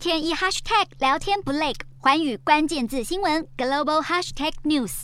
天一 hashtag 聊天不累，寰宇关键字新闻 global hashtag news。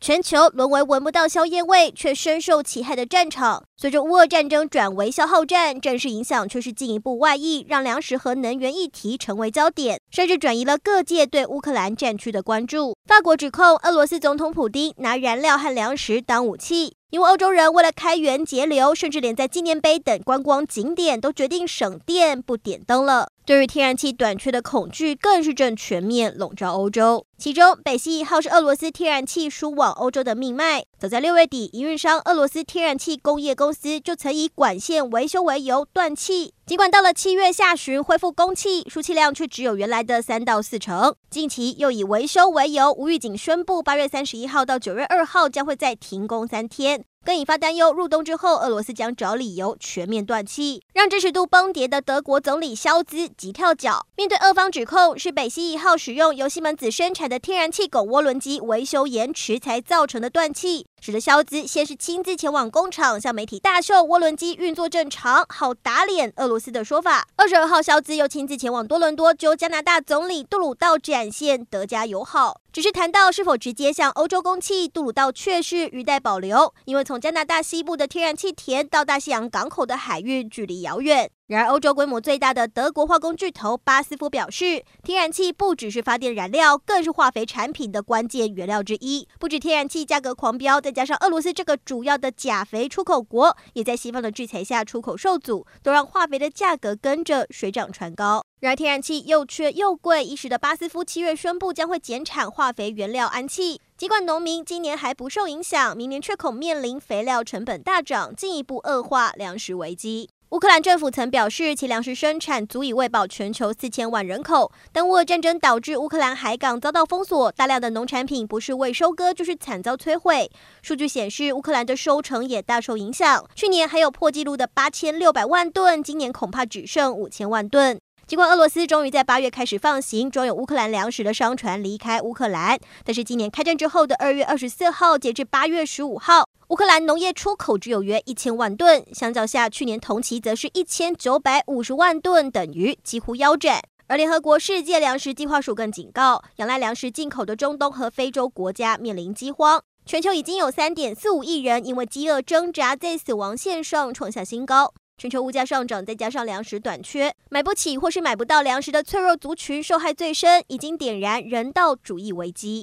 全球沦为闻不到硝烟味却深受其害的战场。随着乌俄战争转为消耗战，战事影响却是进一步外溢，让粮食和能源议题成为焦点，甚至转移了各界对乌克兰战区的关注。法国指控俄罗斯总统普丁拿燃料和粮食当武器，因为欧洲人为了开源节流，甚至连在纪念碑等观光景点都决定省电不点灯了。对于天然气短缺的恐惧，更是正全面笼罩欧洲。其中，北溪一号是俄罗斯天然气输往欧洲的命脉。早在六月底，营运商俄罗斯天然气工业公司就曾以管线维修为由断气。尽管到了七月下旬恢复供气，输气量却只有原来的三到四成。近期又以维修为由，无预警宣布八月三十一号到九月二号将会再停工三天。更引发担忧，入冬之后，俄罗斯将找理由全面断气，让支持度崩跌的德国总理肖兹急跳脚。面对俄方指控是北溪一号使用由西门子生产的天然气狗涡轮机维修延迟才造成的断气，使得肖兹先是亲自前往工厂向媒体大秀涡轮机运作正常，好打脸俄罗斯的说法。二十二号，肖兹又亲自前往多伦多，就加拿大总理杜鲁道展现德加友好。只是谈到是否直接向欧洲供气，杜鲁道却是语带保留，因为从加拿大西部的天然气田到大西洋港口的海运距离遥远。然而，欧洲规模最大的德国化工巨头巴斯夫表示，天然气不只是发电燃料，更是化肥产品的关键原料之一。不止天然气价格狂飙，再加上俄罗斯这个主要的钾肥出口国，也在西方的制裁下出口受阻，都让化肥的价格跟着水涨船高。然而，天然气又缺又贵，一时的巴斯夫七月宣布将会减产化肥原料氨气。尽管农民今年还不受影响，明年却恐面临肥料成本大涨，进一步恶化粮食危机。乌克兰政府曾表示，其粮食生产足以喂饱全球四千万人口，但乌俄战争导致乌克兰海港遭到封锁，大量的农产品不是未收割，就是惨遭摧毁。数据显示，乌克兰的收成也大受影响，去年还有破纪录的八千六百万吨，今年恐怕只剩五千万吨。尽管俄罗斯终于在八月开始放行装有乌克兰粮食的商船离开乌克兰，但是今年开战之后的二月二十四号，截至八月十五号，乌克兰农业出口只有约一千万吨，相较下去年同期则是一千九百五十万吨，等于几乎腰斩。而联合国世界粮食计划署更警告，仰赖粮食进口的中东和非洲国家面临饥荒，全球已经有三点四五亿人因为饥饿挣扎在死亡线上，创下新高。全球物价上涨，再加上粮食短缺，买不起或是买不到粮食的脆弱族群受害最深，已经点燃人道主义危机。